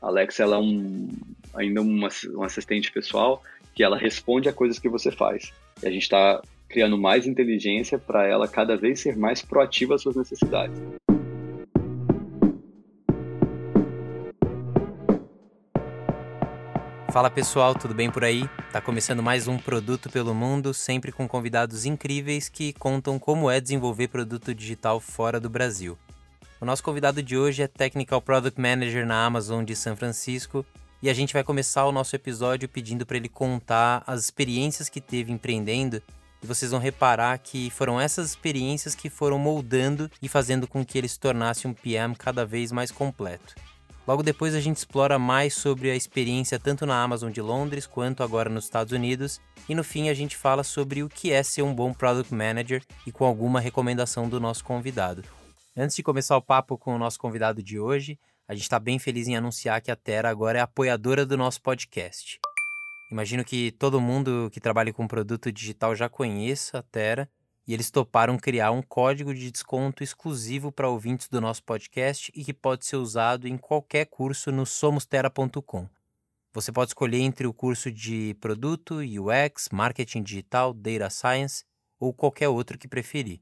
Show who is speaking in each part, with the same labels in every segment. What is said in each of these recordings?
Speaker 1: Alexa ela é um, ainda uma, um assistente pessoal que ela responde a coisas que você faz. E a gente está criando mais inteligência para ela cada vez ser mais proativa às suas necessidades.
Speaker 2: Fala pessoal, tudo bem por aí? Tá começando mais um Produto pelo Mundo, sempre com convidados incríveis que contam como é desenvolver produto digital fora do Brasil. O nosso convidado de hoje é Technical Product Manager na Amazon de São Francisco e a gente vai começar o nosso episódio pedindo para ele contar as experiências que teve empreendendo e vocês vão reparar que foram essas experiências que foram moldando e fazendo com que ele se tornasse um PM cada vez mais completo. Logo depois a gente explora mais sobre a experiência tanto na Amazon de Londres quanto agora nos Estados Unidos e no fim a gente fala sobre o que é ser um bom product manager e com alguma recomendação do nosso convidado. Antes de começar o papo com o nosso convidado de hoje, a gente está bem feliz em anunciar que a Terra agora é apoiadora do nosso podcast. Imagino que todo mundo que trabalha com produto digital já conheça a Terra e eles toparam criar um código de desconto exclusivo para ouvintes do nosso podcast e que pode ser usado em qualquer curso no somostera.com. Você pode escolher entre o curso de produto, UX, marketing digital, data science ou qualquer outro que preferir.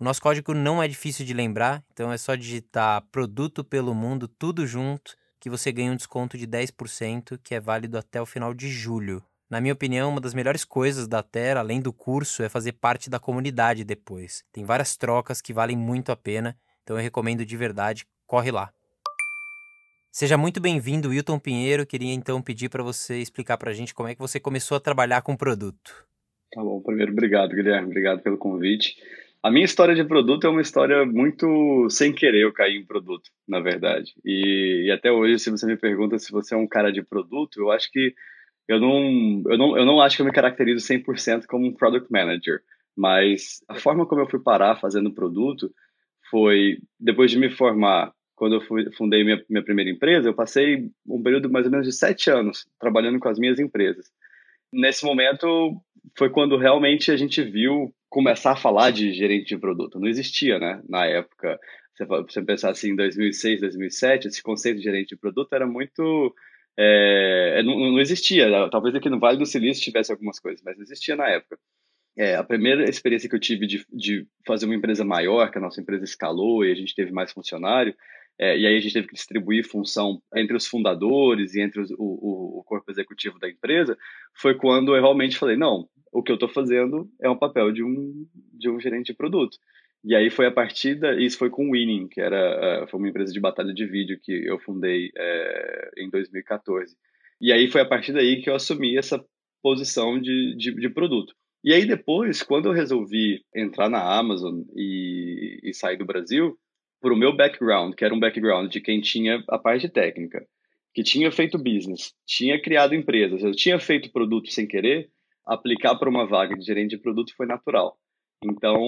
Speaker 2: O nosso código não é difícil de lembrar, então é só digitar produto pelo mundo tudo junto que você ganha um desconto de 10% que é válido até o final de julho. Na minha opinião, uma das melhores coisas da Terra, além do curso, é fazer parte da comunidade depois. Tem várias trocas que valem muito a pena, então eu recomendo de verdade, corre lá. Seja muito bem-vindo, Wilton Pinheiro. Queria então pedir para você explicar para a gente como é que você começou a trabalhar com produto.
Speaker 1: Tá bom, primeiro, obrigado, Guilherme. Obrigado pelo convite. A minha história de produto é uma história muito sem querer eu cair em produto, na verdade. E, e até hoje, se você me pergunta se você é um cara de produto, eu acho que eu não, eu não, eu não acho que eu me caracterizo 100% como um product manager, mas a forma como eu fui parar fazendo produto foi, depois de me formar, quando eu fui, fundei minha, minha primeira empresa, eu passei um período mais ou menos de sete anos trabalhando com as minhas empresas. Nesse momento, foi quando realmente a gente viu começar a falar de gerente de produto. Não existia, né, na época. Se você pensar assim, em 2006, 2007, esse conceito de gerente de produto era muito é, é, não, não, existia. Talvez aqui no Vale do Silício tivesse algumas coisas, mas não existia na época. É, a primeira experiência que eu tive de, de, fazer uma empresa maior, que a nossa empresa escalou e a gente teve mais funcionário, é, e aí a gente teve que distribuir função entre os fundadores e entre os, o, o, corpo executivo da empresa, foi quando eu realmente falei, não, o que eu estou fazendo é um papel de um, de um gerente de produto. E aí foi a partir da, isso foi com o Winning, que era foi uma empresa de batalha de vídeo que eu fundei é, em 2014. E aí foi a partir daí que eu assumi essa posição de, de, de produto. E aí depois, quando eu resolvi entrar na Amazon e, e sair do Brasil, por o meu background, que era um background de quem tinha a parte técnica, que tinha feito business, tinha criado empresas, eu tinha feito produto sem querer, aplicar para uma vaga de gerente de produto foi natural. Então,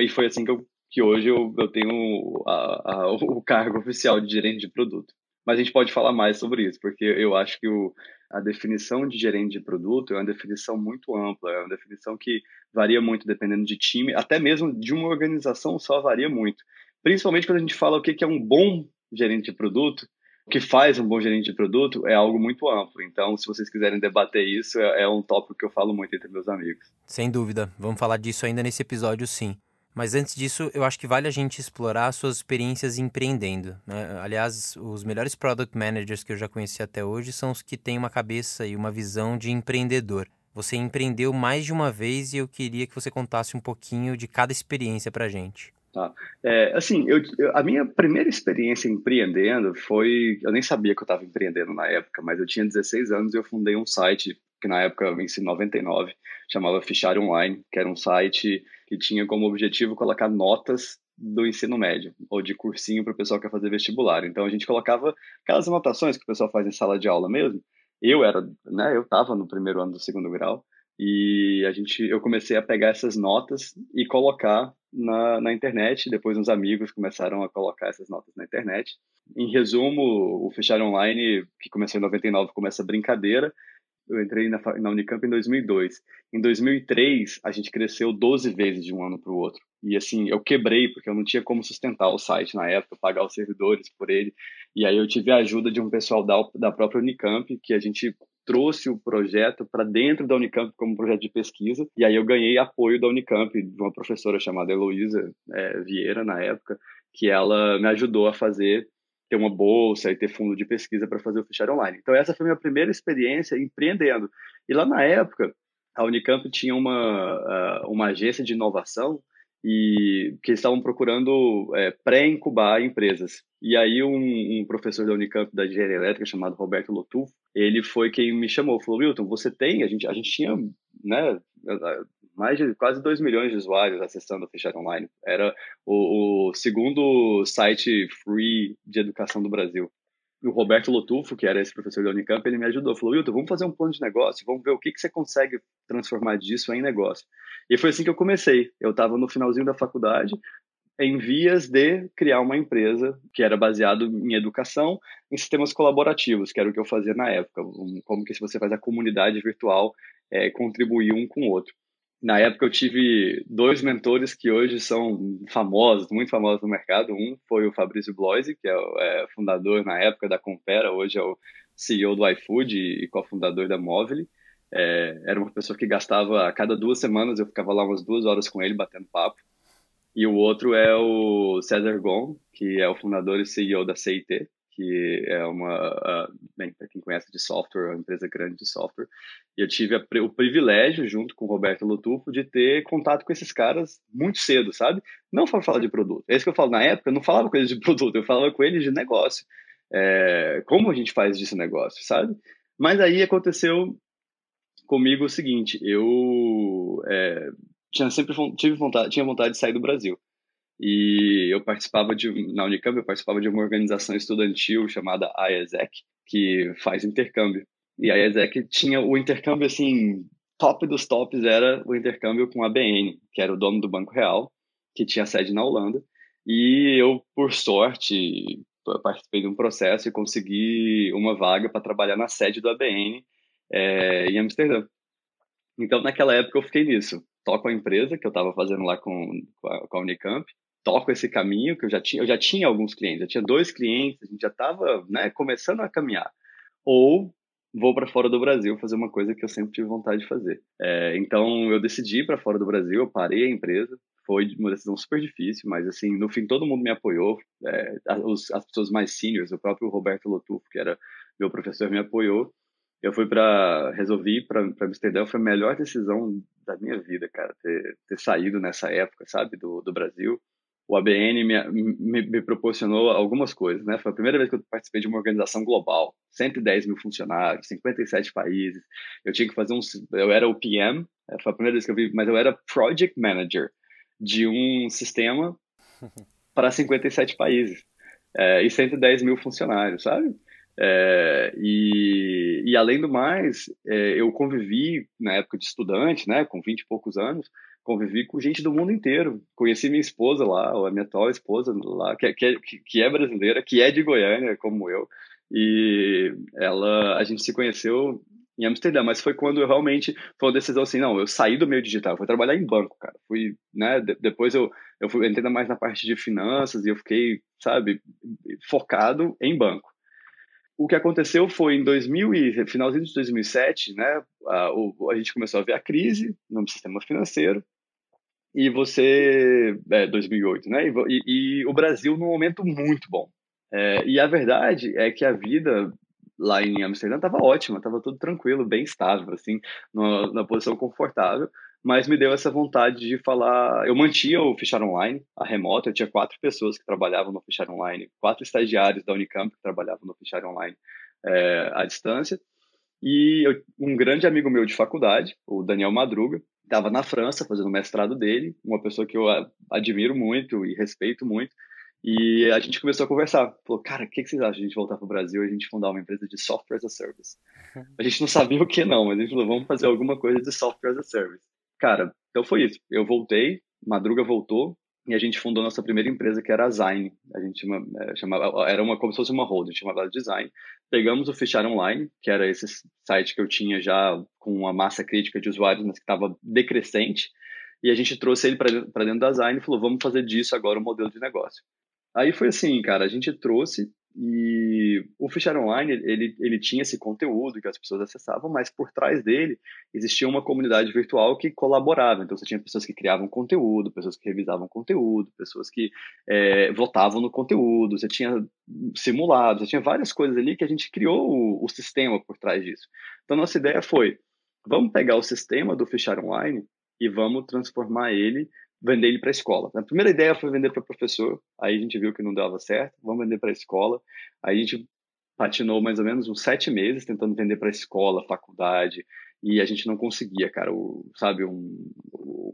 Speaker 1: e foi assim que, eu, que hoje eu, eu tenho a, a, o cargo oficial de gerente de produto. Mas a gente pode falar mais sobre isso, porque eu acho que o, a definição de gerente de produto é uma definição muito ampla, é uma definição que varia muito dependendo de time, até mesmo de uma organização só varia muito. Principalmente quando a gente fala o que é um bom gerente de produto, o que faz um bom gerente de produto é algo muito amplo. Então, se vocês quiserem debater isso, é, é um tópico que eu falo muito entre meus amigos.
Speaker 2: Sem dúvida. Vamos falar disso ainda nesse episódio, sim. Mas antes disso, eu acho que vale a gente explorar suas experiências empreendendo. Né? Aliás, os melhores product managers que eu já conheci até hoje são os que têm uma cabeça e uma visão de empreendedor. Você empreendeu mais de uma vez e eu queria que você contasse um pouquinho de cada experiência para gente.
Speaker 1: Tá. É, assim, eu, eu, a minha primeira experiência empreendendo foi. Eu nem sabia que eu estava empreendendo na época, mas eu tinha 16 anos e eu fundei um site que na época eu venci 99, chamava Fichário Online, que era um site que tinha como objetivo colocar notas do ensino médio, ou de cursinho para o pessoal que quer fazer vestibular. Então a gente colocava aquelas anotações que o pessoal faz em sala de aula mesmo. Eu era, né, eu estava no primeiro ano do segundo grau, e a gente, eu comecei a pegar essas notas e colocar na, na internet. Depois, uns amigos começaram a colocar essas notas na internet. Em resumo, o Fechar Online, que começou em 99, começa brincadeira. Eu entrei na, na Unicamp em 2002. Em 2003, a gente cresceu 12 vezes de um ano para o outro. E assim, eu quebrei, porque eu não tinha como sustentar o site na época, pagar os servidores por ele. E aí eu tive a ajuda de um pessoal da, da própria Unicamp, que a gente trouxe o projeto para dentro da Unicamp como projeto de pesquisa, e aí eu ganhei apoio da Unicamp, de uma professora chamada Heloísa é, Vieira, na época, que ela me ajudou a fazer, ter uma bolsa e ter fundo de pesquisa para fazer o fichário online. Então essa foi a minha primeira experiência empreendendo. E lá na época, a Unicamp tinha uma, uma agência de inovação e que estavam procurando é, pré-incubar empresas. E aí um, um, professor da Unicamp da engenharia elétrica chamado Roberto Lotufo, ele foi quem me chamou, falou, Wilton, você tem, a gente, a gente tinha né, mais de quase 2 milhões de usuários acessando a Fichário Online. Era o, o segundo site free de educação do Brasil o Roberto Lotufo, que era esse professor da Unicamp, ele me ajudou. Falou, Wilton, vamos fazer um plano de negócio, vamos ver o que, que você consegue transformar disso em negócio. E foi assim que eu comecei. Eu estava no finalzinho da faculdade, em vias de criar uma empresa que era baseado em educação, em sistemas colaborativos, que era o que eu fazia na época. Como que se você faz a comunidade virtual é, contribuir um com o outro. Na época eu tive dois mentores que hoje são famosos, muito famosos no mercado. Um foi o Fabrício Bloise, que é o é, fundador na época da Compera, hoje é o CEO do iFood e cofundador da Móvel. É, era uma pessoa que gastava a cada duas semanas, eu ficava lá umas duas horas com ele batendo papo. E o outro é o César Gon, que é o fundador e CEO da CIT, que é uma, uh, bem, para quem conhece de software, é uma empresa grande de software. E eu tive a, o privilégio, junto com o Roberto Lutufo, de ter contato com esses caras muito cedo, sabe? Não para falar de produto. É isso que eu falo. Na época, eu não falava com eles de produto, eu falava com eles de negócio. É, como a gente faz disso negócio, sabe? Mas aí aconteceu comigo o seguinte: eu é, tinha sempre tive vontade, tinha vontade de sair do Brasil. E eu participava de, na Unicamp, eu participava de uma organização estudantil chamada IESEC, que faz intercâmbio. E a IESEC tinha o intercâmbio, assim, top dos tops era o intercâmbio com a BN, que era o dono do Banco Real, que tinha sede na Holanda. E eu, por sorte, participei de um processo e consegui uma vaga para trabalhar na sede do ABN é, em Amsterdã. Então, naquela época, eu fiquei nisso. Toco a empresa que eu estava fazendo lá com, com a, com a Unicamp, toco esse caminho que eu já tinha, eu já tinha alguns clientes, eu tinha dois clientes, a gente já estava, né, começando a caminhar. Ou vou para fora do Brasil fazer uma coisa que eu sempre tive vontade de fazer. É, então eu decidi ir para fora do Brasil, eu parei a empresa, foi uma decisão super difícil, mas assim no fim todo mundo me apoiou, é, as, as pessoas mais seniors, o próprio Roberto Lotufo, que era meu professor, me apoiou. Eu fui para resolvi para Amsterdã, foi a melhor decisão da minha vida, cara, ter, ter saído nessa época, sabe, do, do Brasil o ABN me, me, me, proporcionou algumas coisas, né? Foi a primeira vez que eu participei de uma organização global, 110 mil funcionários, 57 países. Eu tinha que fazer um, eu era o PM, é, foi a primeira vez que eu vi, mas eu era project manager de um sistema para 57 países é, e 110 mil funcionários, sabe? É, e, e além do mais, é, eu convivi na época de estudante, né, com 20 e poucos anos, convivi com gente do mundo inteiro. Conheci minha esposa lá, a minha atual esposa lá, que, é, que, é, que é brasileira, que é de Goiânia, como eu. E ela, a gente se conheceu em Amsterdã, mas foi quando eu realmente foi uma decisão assim, não, eu saí do meio digital, fui trabalhar em banco, cara. Fui, né, de, depois eu eu fui entrei mais na parte de finanças e eu fiquei, sabe, focado em banco. O que aconteceu foi em 2000 e finalzinho de 2007, né, a, a gente começou a ver a crise no sistema financeiro e você. É, 2008, né? E, e, o Brasil num momento muito bom. É, e a verdade é que a vida lá em Amsterdã estava ótima, estava tudo tranquilo, bem estável, assim, numa, numa, posição confortável, mas me deu essa vontade de falar. Eu mantinha o Fichar Online, a remota, eu tinha quatro pessoas que trabalhavam no Fichar Online, quatro estagiários da Unicamp que trabalhavam no Fichar Online é, à distância, e eu, um grande amigo meu de faculdade, o Daniel Madruga, estava na França fazendo o mestrado dele, uma pessoa que eu admiro muito e respeito muito. E a gente começou a conversar. Falou, cara, o que, que vocês acham de a gente voltar para o Brasil e a gente fundar uma empresa de software as a service? A gente não sabia o que não, mas a gente falou, vamos fazer alguma coisa de software as a service. Cara, então foi isso. Eu voltei, Madruga voltou, e a gente fundou nossa primeira empresa, que era a Zine. A gente chama, é, chamava, era uma, como se fosse uma holding, chamava Design. Pegamos o Fechar Online, que era esse site que eu tinha já com uma massa crítica de usuários, mas que estava decrescente, e a gente trouxe ele para dentro da Zine e falou, vamos fazer disso agora um modelo de negócio. Aí foi assim, cara, a gente trouxe E o Fichar Online, ele, ele tinha esse conteúdo que as pessoas acessavam, mas por trás dele existia uma comunidade virtual que colaborava. Então, você tinha pessoas que criavam conteúdo, pessoas que revisavam conteúdo, pessoas que é, votavam no conteúdo, você tinha simulados, você tinha várias coisas ali que a gente criou o, o sistema por trás disso. Então, nossa ideia foi, vamos pegar o sistema do Fichar Online e vamos transformar ele vender ele para a escola. A primeira ideia foi vender para professor, aí a gente viu que não dava certo, vamos vender para a escola. Aí a gente patinou mais ou menos uns sete meses tentando vender para escola, faculdade, e a gente não conseguia, cara, o, sabe, um,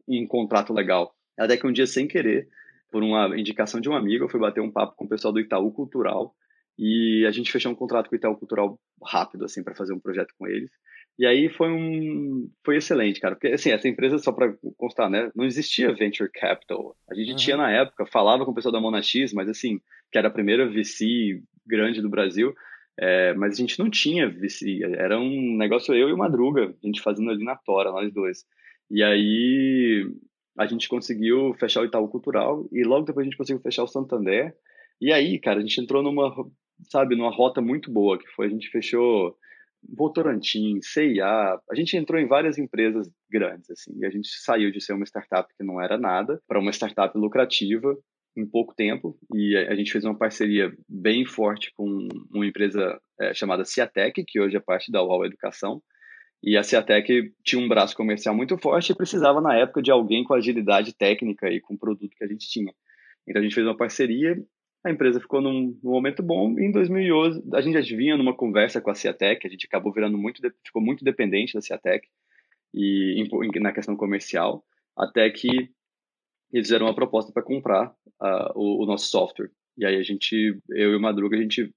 Speaker 1: um contrato legal. Até que um dia, sem querer, por uma indicação de um amigo, eu fui bater um papo com o pessoal do Itaú Cultural e a gente fechou um contrato com o Itaú Cultural rápido, assim, para fazer um projeto com eles. E aí foi um foi excelente, cara, porque assim, essa empresa só para constar, né, não existia venture capital. A gente uhum. tinha na época, falava com o pessoal da Monax, mas assim, que era a primeira VC grande do Brasil, é, mas a gente não tinha VC, era um negócio eu e o Madruga, a gente fazendo ali na tora, nós dois. E aí a gente conseguiu fechar o Itaú Cultural e logo depois a gente conseguiu fechar o Santander. E aí, cara, a gente entrou numa, sabe, numa rota muito boa, que foi a gente fechou Votorantim, CIA, a gente entrou em várias empresas grandes, assim, e a gente saiu de ser uma startup que não era nada para uma startup lucrativa em pouco tempo, e a gente fez uma parceria bem forte com uma empresa é, chamada Ciatec, que hoje é parte da UOL Educação, e a Ciatec tinha um braço comercial muito forte e precisava, na época, de alguém com agilidade técnica e com o produto que a gente tinha. Então a gente fez uma parceria a empresa ficou num, num, momento bom. Em 2011, a gente já vinha numa conversa com a Ciatec, a gente acabou virando muito, ficou muito dependente da Ciatec e em, na questão comercial, até que eles fizeram uma proposta para comprar uh, o, o, nosso software. E aí a gente, eu e o Madruga, a gente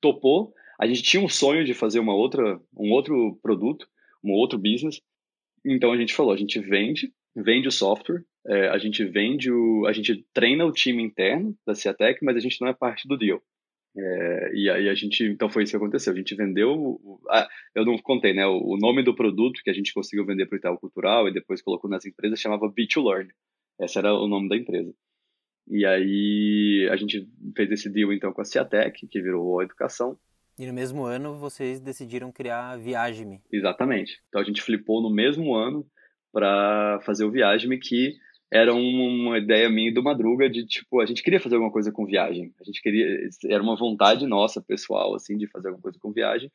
Speaker 1: topou. A gente tinha um sonho de fazer uma outra, um outro produto, um outro business. Então a gente falou, a gente vende, vende o software é, a gente vende o, a gente treina o time interno da Ciatec, mas a gente não é parte do deal. É, e aí a gente, então foi isso que aconteceu. A gente vendeu, ah, eu não contei, né? O, nome do produto que a gente conseguiu vender para o Itaú Cultural e depois colocou nas empresas chamava B2Learn. Esse era o nome da empresa. E aí a gente fez esse deal então com a Ciatec, que virou a Educação.
Speaker 2: E no mesmo ano vocês decidiram criar a Viagem.
Speaker 1: Exatamente. Então a gente flipou no mesmo ano para fazer o Viagem, que era uma ideia minha do Madruga de tipo a gente queria fazer alguma coisa com viagem. A gente queria era uma vontade nossa pessoal assim de fazer alguma coisa com viagem.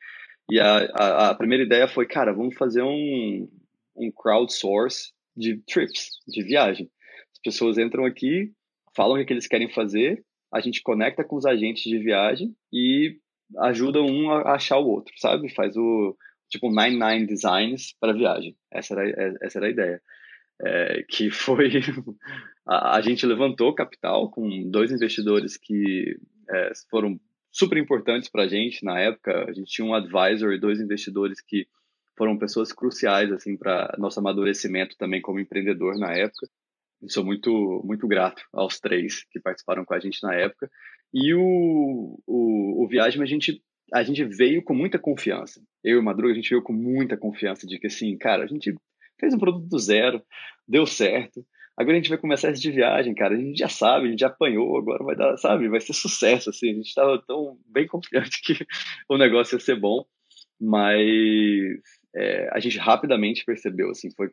Speaker 1: E a, a, a primeira ideia foi cara vamos fazer um um crowdsource de trips de viagem. As pessoas entram aqui falam o que eles querem fazer a gente conecta com os agentes de viagem e ajuda um a achar o outro sabe? Faz o tipo 99 designs para viagem essa era essa era a ideia é, que foi a, a, gente levantou capital com dois investidores que é, foram super importantes para a gente na época. A gente tinha um advisor e dois investidores que foram pessoas cruciais assim para nosso amadurecimento também como empreendedor na época. Eu sou muito muito grato aos três que participaram com a gente na época. E o, o, o Viagem a gente a gente veio com muita confiança. Eu e o Madruga, a gente veio com muita confiança de que, assim, cara, a gente fez um produto do zero, deu certo. Agora a gente vai começar essa de viagem, cara. A gente já sabe, a gente já apanhou, agora vai dar, sabe? Vai ser sucesso, assim. A gente estava tão bem confiante que o negócio ia ser bom, mas é, a gente rapidamente percebeu, assim, foi...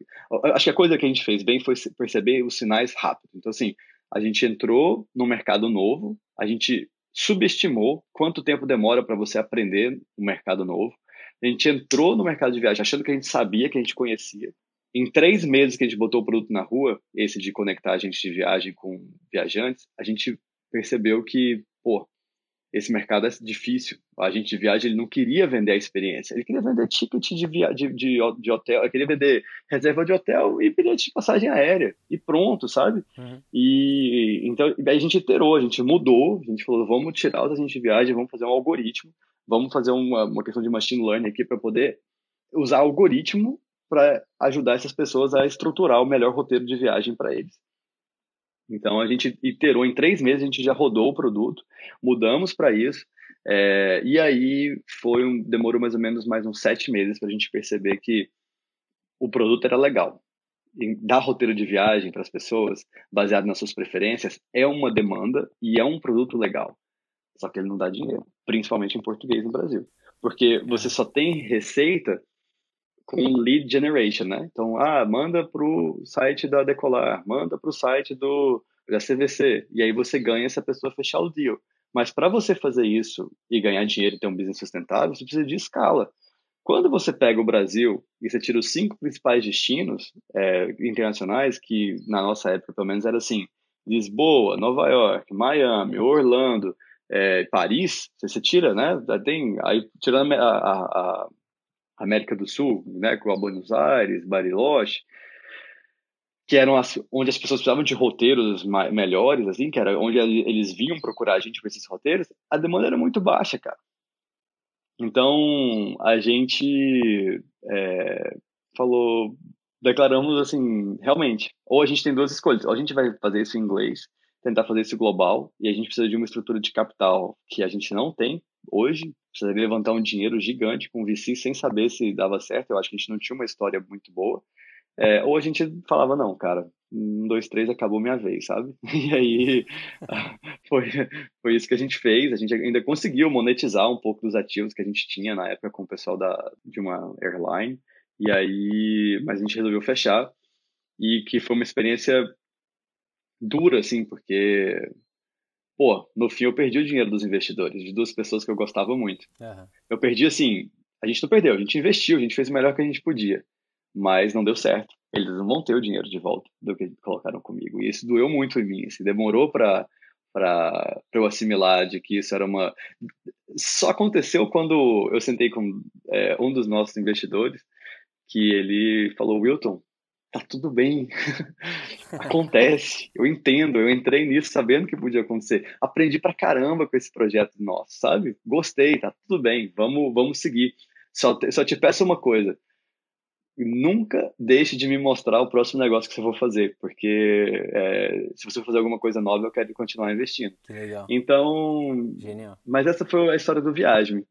Speaker 1: Acho que a coisa que a gente fez bem foi perceber os sinais rápido. Então, assim, a gente entrou no mercado novo, a gente subestimou quanto tempo demora para você aprender um mercado novo. A gente entrou no mercado de viagem achando que a gente sabia, que a gente conhecia. Em três meses que a gente botou o produto na rua, esse de conectar agentes de viagem com viajantes, a gente percebeu que, pô, esse mercado é difícil. A gente de viagem ele não queria vender a experiência, ele queria vender ticket de, via de, de, de hotel, ele queria vender reserva de hotel e bilhete de passagem aérea e pronto, sabe? Uhum. E então a gente iterou, a gente mudou, a gente falou vamos tirar os agentes de viagem, vamos fazer um algoritmo, vamos fazer uma, uma questão de machine learning aqui para poder usar algoritmo para ajudar essas pessoas a estruturar o melhor roteiro de viagem para eles. Então a gente iterou em três meses, a gente já rodou o produto, mudamos para isso, é, e aí foi um, demorou mais ou menos mais uns sete meses para a gente perceber que o produto era legal. E dar roteiro de viagem para as pessoas, baseado nas suas preferências, é uma demanda e é um produto legal. só que ele não dá dinheiro, principalmente em português no Brasil. Porque você só tem receita com lead generation, né? Então, ah, manda para o site da Decolar, manda para o site do, da CVC, e aí você ganha se a pessoa fechar o deal. Mas para você fazer isso e ganhar dinheiro e ter um business sustentável, você precisa de escala. Quando você pega o Brasil e você tira os cinco principais destinos é, internacionais, que na nossa época pelo menos era assim, Lisboa, Nova York, Miami, Orlando, é, Paris, você tira, né? Tem, aí tirando a, a, a América do Sul, né? Com a Buenos Aires, Bariloche, que eram as, onde as pessoas precisavam de roteiros melhores, assim, que era onde eles vinham procurar a gente com esses roteiros, a demanda era muito baixa, cara. Então, a gente é, falou, declaramos assim, realmente, ou a gente tem duas escolhas, ou a gente vai fazer isso em inglês, tentar fazer isso global, e a gente precisa de uma estrutura de capital que a gente não tem hoje, precisaria levantar um dinheiro gigante com VC sem saber se dava certo, eu acho que a gente não tinha uma história muito boa, é, ou a gente falava, não, cara, um, dois, três, acabou minha vez, sabe? E aí foi, foi isso que a gente fez. A gente ainda conseguiu monetizar um pouco dos ativos que a gente tinha na época com o pessoal da, de uma airline. E aí, mas a gente resolveu fechar e que foi uma experiência dura, assim, porque, pô, no fim eu perdi o dinheiro dos investidores, de duas pessoas que eu gostava muito. Uhum. Eu perdi, assim, a gente não perdeu, a gente investiu, a gente fez o melhor que a gente podia, mas não deu certo eles não vão ter o dinheiro de volta do que colocaram comigo. E isso doeu muito em mim. Assim, demorou para para eu assimilar de que isso era uma. Só aconteceu quando eu sentei com é, um dos nossos investidores, que ele falou: Wilton, tá tudo bem, acontece, eu entendo, eu entrei nisso sabendo que podia acontecer, aprendi pra caramba com esse projeto nosso, sabe? Gostei, tá tudo bem, vamos, vamos seguir. Só te, só te peço uma coisa, nunca deixe de me mostrar o próximo negócio que você for fazer, porque é, se você for fazer alguma coisa nova, eu quero continuar investindo.
Speaker 2: Que legal.
Speaker 1: Então,
Speaker 2: Genial.
Speaker 1: mas essa foi a história do Viagem,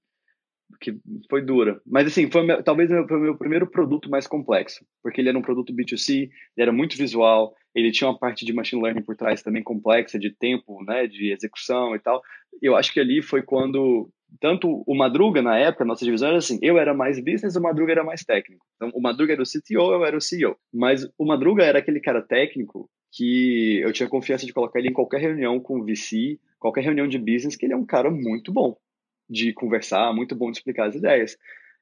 Speaker 1: que foi dura. Mas assim, foi meu, talvez meu, foi meu primeiro produto mais complexo, porque ele era um produto B2C, ele era muito visual, ele tinha uma parte de machine learning por trás também complexa, de tempo, né, de execução e tal. Eu acho que ali foi quando tanto o Madruga, na época, nossa divisão era assim, eu era mais business, o Madruga era mais técnico. Então, o Madruga era o CTO, eu era o CEO. Mas o Madruga era aquele cara técnico que eu tinha confiança de colocar ele em qualquer reunião com o VC, qualquer reunião de business, que ele é um cara muito bom de conversar, muito bom de explicar as ideias.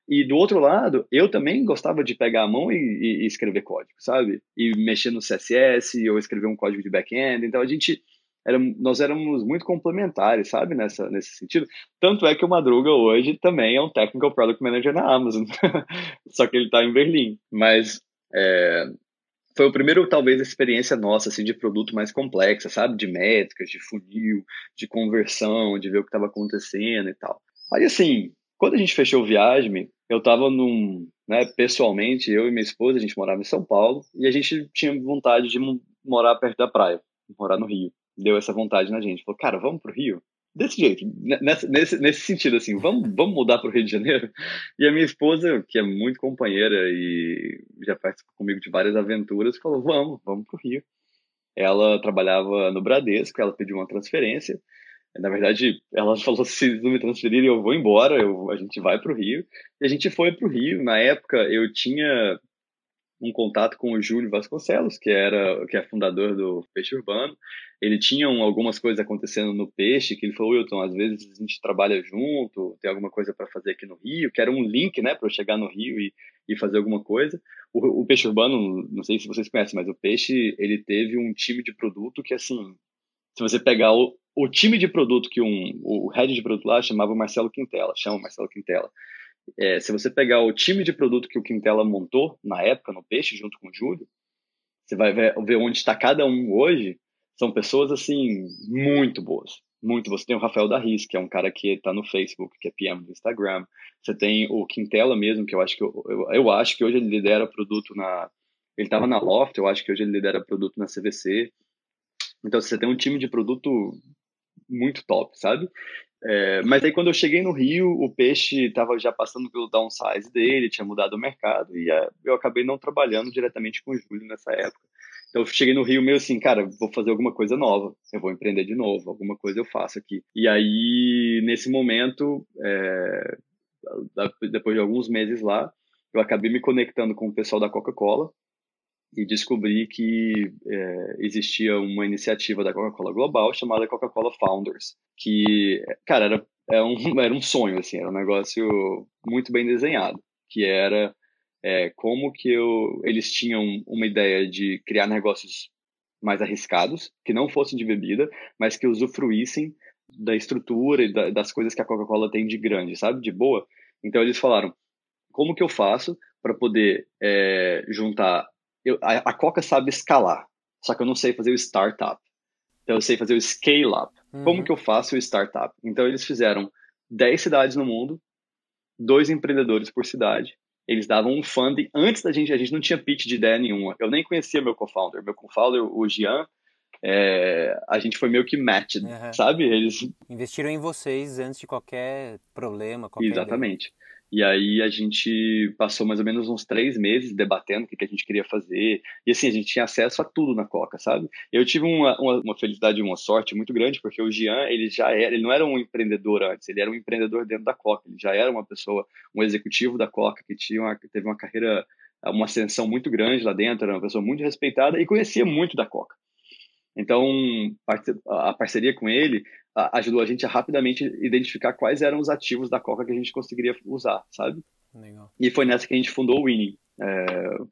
Speaker 1: E do outro lado, eu também gostava de pegar a mão e, e, escrever código, sabe? E mexer no CSS ou escrever um código de back-end. Então a gente era, nós éramos muito complementares, sabe, nessa, nesse sentido. Tanto é que o Madruga hoje também é um Technical Product Manager na Amazon, só que ele está em Berlim. Mas é, foi o primeiro, talvez, experiência nossa, assim, de produto mais complexa, sabe, de métricas, de funil, de conversão, de ver o que estava acontecendo e tal. Aí, assim, quando a gente fechou o Viagem, eu estava num, né, pessoalmente, eu e minha esposa, a gente morava em São Paulo, e a gente tinha vontade de morar perto da praia, morar no Rio deu essa vontade na gente. Falou, cara, vamos pro Rio? Desse jeito, nesse, nesse, nesse sentido, assim, vamos, vamos mudar pro Rio de Janeiro? E a minha esposa, que é muito companheira e já participou comigo de várias aventuras, falou, vamos, vamos pro Rio. Ela trabalhava no Bradesco, ela pediu uma transferência. Na verdade, ela falou: se não me transferirem, eu vou embora, eu, a gente vai para o Rio. E a gente foi para o Rio. Na época, eu tinha um contato com o Júlio Vasconcelos, que era que é fundador do Peixe Urbano. Ele tinha um, algumas coisas acontecendo no Peixe, que ele falou, Wilton, às vezes a gente trabalha junto, tem alguma coisa para fazer aqui no Rio, que era um link, né, para eu chegar no Rio e, e fazer alguma coisa. O, o, Peixe Urbano, não sei se vocês conhecem, mas o Peixe, ele teve um time de produto que, assim, se você pegar o, o time de produto que um, o head de produto lá chamava Marcelo Quintela, chama Marcelo Quintela. É, se você pegar o time de produto que o Quintela montou na época no Peixe, junto com o Júlio, você vai ver, ver onde está cada um hoje. São pessoas assim muito boas, muito. Você tem o Rafael Darris, que é um cara que está no Facebook, que é PM do Instagram. Você tem o Quintela mesmo, que eu acho que eu, eu, eu acho que hoje ele lidera produto na ele estava na Loft, eu acho que hoje ele lidera produto na CVC. Então você tem um time de produto muito top, sabe? É, mas aí quando eu cheguei no Rio, o peixe estava já passando pelo downsize dele, tinha mudado o mercado e eu acabei não trabalhando diretamente com o Júlio nessa época. Então eu cheguei no Rio meio assim, cara, vou fazer alguma coisa nova, eu vou empreender de novo, alguma coisa eu faço aqui. E aí, nesse momento, é, depois de alguns meses lá, eu acabei me conectando com o pessoal da Coca-Cola e descobri que é, existia uma iniciativa da Coca-Cola Global chamada Coca-Cola Founders, que, cara, era, era, um, era um sonho, assim, era um negócio muito bem desenhado, que era é, como que eu, eles tinham uma ideia de criar negócios mais arriscados, que não fossem de bebida, mas que usufruíssem da estrutura e da, das coisas que a Coca-Cola tem de grande, sabe? De boa. Então eles falaram, como que eu faço para poder é, juntar... Eu, a, a, Coca sabe escalar, só que eu não sei fazer o startup. Então eu sei fazer o scale-up. Uhum. Como que eu faço o startup? Então eles fizeram 10 cidades no mundo, dois empreendedores por cidade, eles davam um funding antes da gente, a gente não tinha pitch de ideia nenhuma. Eu nem conhecia meu co-founder. Meu co-founder, o Jean, é, a gente foi meio que matched, uhum. sabe? Eles
Speaker 2: investiram em vocês antes de qualquer problema, qualquer
Speaker 1: Exatamente. Ideia. E aí a gente passou mais ou menos uns três meses debatendo o que, que a gente queria fazer. E assim, a gente tinha acesso a tudo na Coca, sabe? Eu tive uma, uma, uma felicidade e uma sorte muito grande, porque o Jean, ele já era, ele não era um empreendedor antes, ele era um empreendedor dentro da Coca. Ele já era uma pessoa, um executivo da Coca que tinha uma, teve uma carreira, uma ascensão muito grande lá dentro, era uma pessoa muito respeitada e conhecia muito da Coca. Então, a parceria com ele ajudou a gente a rapidamente identificar quais eram os ativos da Coca que a gente conseguiria usar, sabe? Legal. E foi nessa que a gente fundou o Winning, é,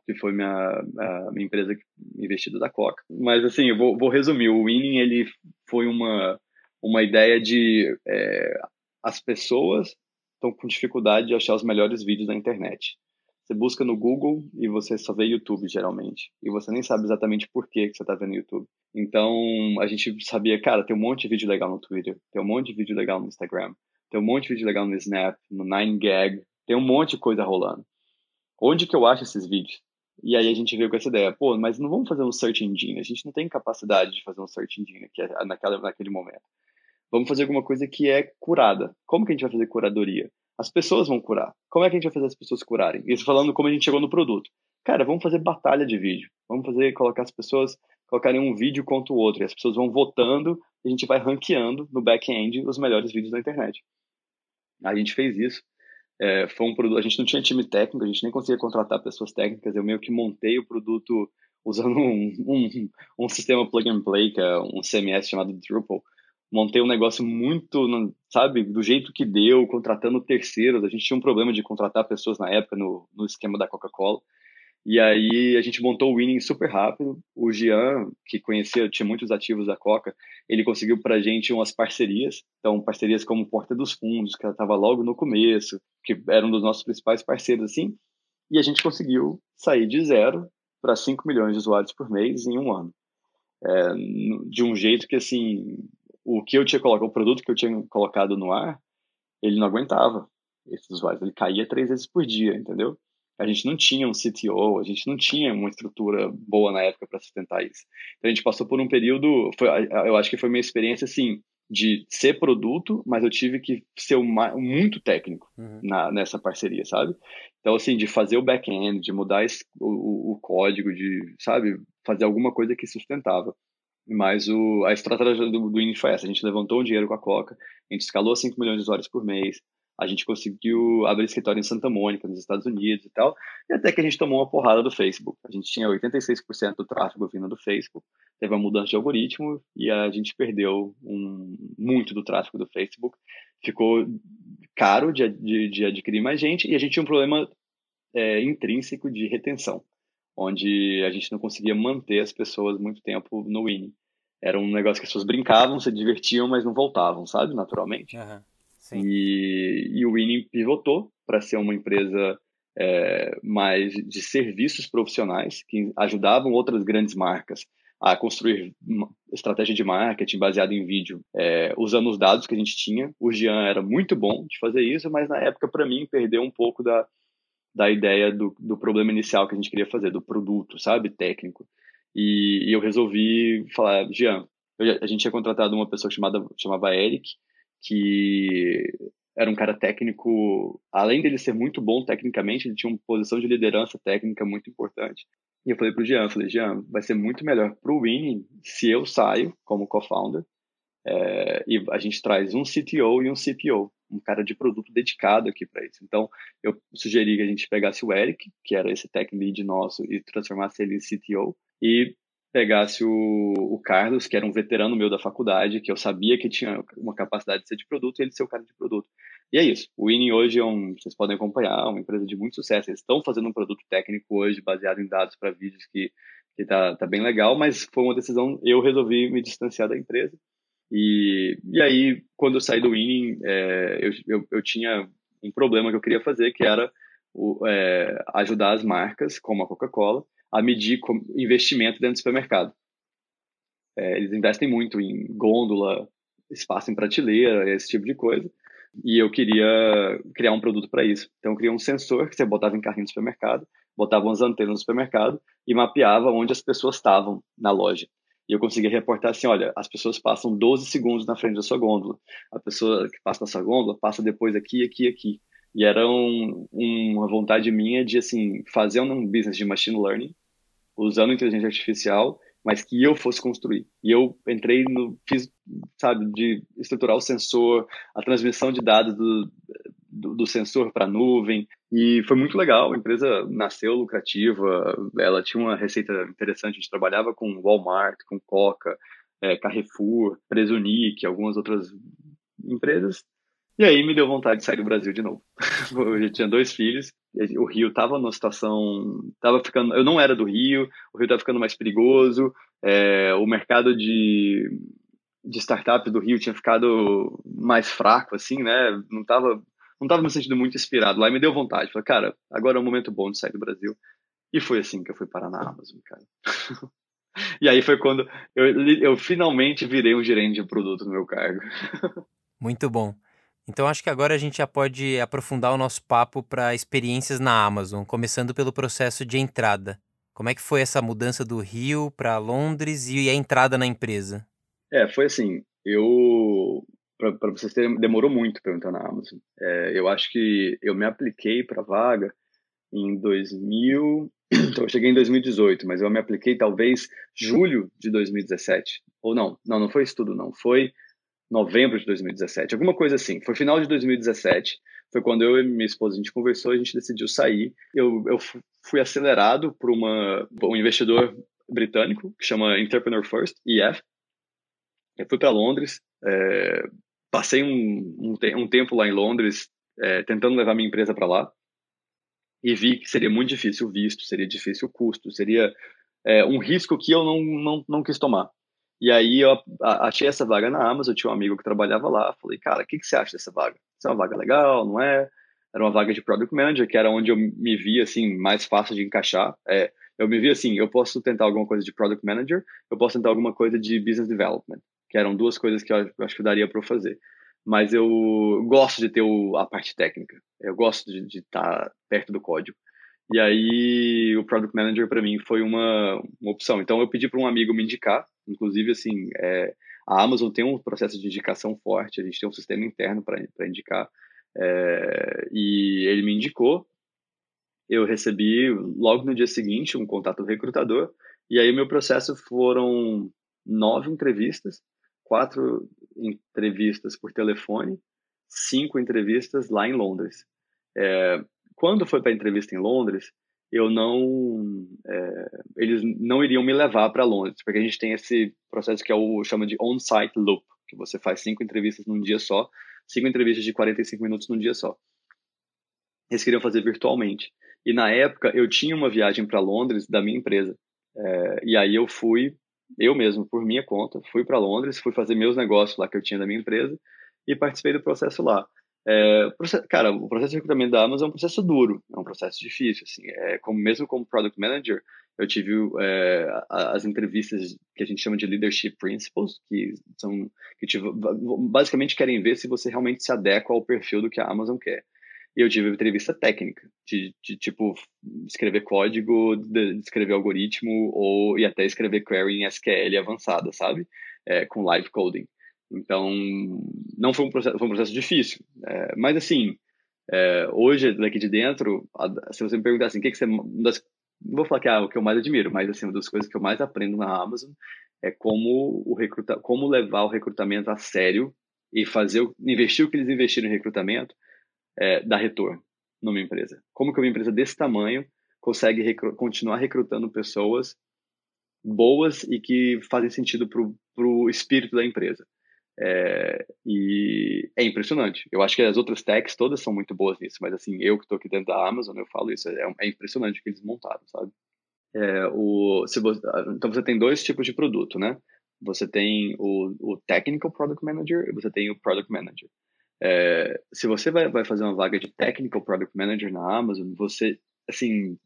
Speaker 1: que foi minha, a minha empresa investida da Coca. Mas assim, eu vou, vou resumir. O Winning ele foi uma, uma ideia de é, as pessoas estão com dificuldade de achar os melhores vídeos na internet. Você busca no Google e você só vê YouTube, geralmente. E você nem sabe exatamente por que, que você está vendo YouTube. Então, a gente sabia, cara, tem um monte de vídeo legal no Twitter, tem um monte de vídeo legal no Instagram, tem um monte de vídeo legal no Snap, no 9gag, tem um monte de coisa rolando. Onde que eu acho esses vídeos? E aí a gente veio com essa ideia, pô, mas não vamos fazer um search engine, a gente não tem capacidade de fazer um search engine aqui, naquela, naquele momento. Vamos fazer alguma coisa que é curada. Como que a gente vai fazer curadoria? As pessoas vão curar. Como é que a gente vai fazer as pessoas curarem? Isso falando como a gente chegou no produto. Cara, vamos fazer batalha de vídeo. Vamos fazer, colocar as pessoas colocarem um vídeo contra o outro. E as pessoas vão votando e a gente vai ranqueando no back-end os melhores vídeos da internet. A gente fez isso. É, foi um produto, a gente não tinha time técnico, a gente nem conseguia contratar pessoas técnicas. Eu meio que montei o produto usando um, um, um sistema plug and play, que é um CMS chamado Drupal montei um negócio muito, sabe, do jeito que deu, contratando terceiros. A gente tinha um problema de contratar pessoas na época no, no esquema da Coca-Cola. E aí a gente montou o Winning super rápido. O Jean, que conhecia, tinha muitos ativos da Coca, ele conseguiu para a gente umas parcerias. Então, parcerias como Porta dos Fundos, que estava logo no começo, que era um dos nossos principais parceiros, assim. E a gente conseguiu sair de zero para 5 milhões de usuários por mês em um ano. É, de um jeito que, assim, o que eu tinha colocado, o produto que eu tinha colocado no ar, ele não aguentava esses usuários, ele caía três vezes por dia, entendeu? A gente não tinha um CTO, a gente não tinha uma estrutura boa na época para sustentar isso. Então a gente passou por um período, foi, eu acho que foi uma experiência assim de ser produto, mas eu tive que ser uma, muito técnico uhum. na, nessa parceria, sabe? Então assim, de fazer o back-end, de mudar esse, o, o código, de, sabe, fazer alguma coisa que sustentava. Mas o, a estratégia do, do INI foi essa. A gente levantou um dinheiro com a Coca, a gente escalou 5 milhões de usuários por mês, a gente conseguiu abrir escritório em Santa Mônica, nos Estados Unidos e tal, e até que a gente tomou uma porrada do Facebook. A gente tinha 86% do tráfego vindo do Facebook, teve uma mudança de algoritmo e a gente perdeu um, muito do tráfego do Facebook. Ficou caro de, de, de adquirir mais gente e a gente tinha um problema é, intrínseco de retenção onde a gente não conseguia manter as pessoas muito tempo no Winnie. Era um negócio que as pessoas brincavam, se divertiam, mas não voltavam, sabe? Naturalmente. Uhum, e, e o Winnie pivotou para ser uma empresa é, mais de serviços profissionais que ajudavam outras grandes marcas a construir estratégia de marketing baseada em vídeo, é, usando os dados que a gente tinha. O Jean era muito bom de fazer isso, mas na época, para mim, perdeu um pouco da, da ideia do, do problema inicial que a gente queria fazer, do produto, sabe, técnico. E, e eu resolvi falar, Jean, eu, a gente tinha contratado uma pessoa chamada chamava Eric, que era um cara técnico, além dele ser muito bom tecnicamente, ele tinha uma posição de liderança técnica muito importante. E eu falei pro Jean, falei, Jean, vai ser muito melhor pro Winnie se eu saio como co-founder é, e a gente traz um CTO e um CPO, um cara de produto dedicado aqui para isso. Então, eu sugeri que a gente pegasse o Eric, que era esse tech lead nosso, e transformasse ele em CTO, e pegasse o, o, Carlos, que era um veterano meu da faculdade, que eu sabia que tinha uma capacidade de ser de produto, e ele ser o cara de produto. E é isso. O Winning hoje é um, vocês podem acompanhar, uma empresa de muito sucesso. Eles estão fazendo um produto técnico hoje baseado em dados para vídeos que que tá, tá bem legal, mas foi uma decisão, eu resolvi me distanciar da empresa. E, e aí, quando eu saí do Winning, é, eu, eu, eu, tinha um problema que eu queria fazer, que era o, é, ajudar as marcas, como a Coca-Cola, a medir investimento dentro do supermercado. É, eles investem muito em gôndola, espaço em prateleira, esse tipo de coisa. E eu queria criar um produto para isso. Então, eu criei um sensor que você botava em carrinho no supermercado, botava umas antenas no supermercado e mapeava onde as pessoas estavam na loja. E eu conseguia reportar assim, olha, as pessoas passam 12 segundos na frente da sua gôndola. A pessoa que passa na sua gôndola passa depois aqui, aqui, aqui. E era um, uma vontade minha de, assim, fazer um business de machine learning, usando inteligência artificial, mas que eu fosse construir. E eu entrei no, fiz, sabe, de estruturar o sensor, a transmissão de dados do, do, do sensor para a nuvem, e foi muito legal. A empresa nasceu lucrativa, ela tinha uma receita interessante. A gente trabalhava com Walmart, com Coca, é, Carrefour, Presunic, algumas outras empresas. E aí me deu vontade de sair do Brasil de novo. eu já tinha dois filhos, o Rio estava numa situação, tava ficando, eu não era do Rio, o Rio estava ficando mais perigoso, é, o mercado de, de startups do Rio tinha ficado mais fraco, assim, né? Não estava não estava me sentindo muito inspirado lá e me deu vontade. Falei, cara, agora é um momento bom de sair do Brasil. E foi assim que eu fui parar na Amazon, cara. e aí foi quando eu, eu finalmente virei um gerente de produto no meu cargo.
Speaker 2: muito bom. Então acho que agora a gente já pode aprofundar o nosso papo para experiências na Amazon, começando pelo processo de entrada. Como é que foi essa mudança do Rio para Londres e a entrada na empresa?
Speaker 1: É, foi assim, eu para vocês terem, demorou muito para entrar na Amazon. É, eu acho que eu me apliquei para vaga em 2000, então eu cheguei em 2018, mas eu me apliquei talvez julho de 2017. Ou não, não, não foi isso tudo não, foi novembro de 2017, alguma coisa assim. Foi final de 2017, foi quando eu e minha esposa a gente conversou, a gente decidiu sair. Eu, eu fui acelerado por uma, um investidor britânico que chama Entrepreneur First, EF. Eu fui para Londres, é, passei um, um, um, tempo lá em Londres é, tentando levar minha empresa para lá e vi que seria muito difícil o visto, seria difícil o custo, seria é, um risco que eu não, não, não quis tomar. E aí eu achei essa vaga na Amazon, tinha um amigo que trabalhava lá, falei, cara, o que, que você acha dessa vaga? Isso é uma vaga legal, não é? Era uma vaga de Product Manager, que era onde eu me via, assim, mais fácil de encaixar. É, eu me via assim, eu posso tentar alguma coisa de Product Manager, eu posso tentar alguma coisa de Business Development, que eram duas coisas que eu acho que daria para eu fazer. Mas eu gosto de ter o, a parte técnica, eu gosto de estar perto do código. E aí o Product Manager para mim foi uma, uma opção. Então eu pedi para um amigo me indicar, inclusive assim, é, a Amazon tem um processo de indicação forte, a gente tem um sistema interno para indicar, é, e ele me indicou. Eu recebi logo no dia seguinte um contato do recrutador, e aí meu processo foram nove entrevistas, quatro entrevistas por telefone, cinco entrevistas lá em Londres. É, quando foi para a entrevista em Londres, eu não, é, eles não iriam me levar para Londres, porque a gente tem esse processo que é o chama de on-site loop, que você faz cinco entrevistas num dia só, cinco entrevistas de 45 minutos num dia só. Eles queriam fazer virtualmente. E na época eu tinha uma viagem para Londres da minha empresa. É, e aí eu fui, eu mesmo, por minha conta, fui para Londres, fui fazer meus negócios lá que eu tinha da minha empresa e participei do processo lá. É, cara, o processo de recrutamento da Amazon é um processo duro, é um processo difícil, assim, é, como, mesmo como Product Manager, eu tive é, as entrevistas que a gente chama de Leadership Principles, que são, que tive, basicamente querem ver se você realmente se adequa ao perfil do que a Amazon quer. E eu tive entrevista técnica, de, de tipo, escrever código, de, de escrever algoritmo, ou, e até escrever query em SQL avançada, sabe? É, com live coding. Então, não foi um processo, foi um processo difícil. É, mas, assim, é, hoje, daqui de dentro, se você me perguntar assim, o que, que você, das não vou falar que é o que eu mais admiro, mas assim, uma das coisas que eu mais aprendo na Amazon é como o recruta, como levar o recrutamento a sério e fazer investir o que eles investiram em recrutamento é, dar retorno numa empresa. Como que uma empresa desse tamanho consegue recru continuar recrutando pessoas boas e que fazem sentido para o espírito da empresa. É, e é impressionante. Eu acho que as outras techs todas são muito boas nisso, mas assim, eu que estou aqui dentro da Amazon, eu falo isso, é, é impressionante o que eles montaram, sabe? É, o, você, então você tem dois tipos de produto, né? Você tem o, o Technical Product Manager e você tem o Product Manager. É, se você vai, vai fazer uma vaga de Technical Product Manager na Amazon, você, assim,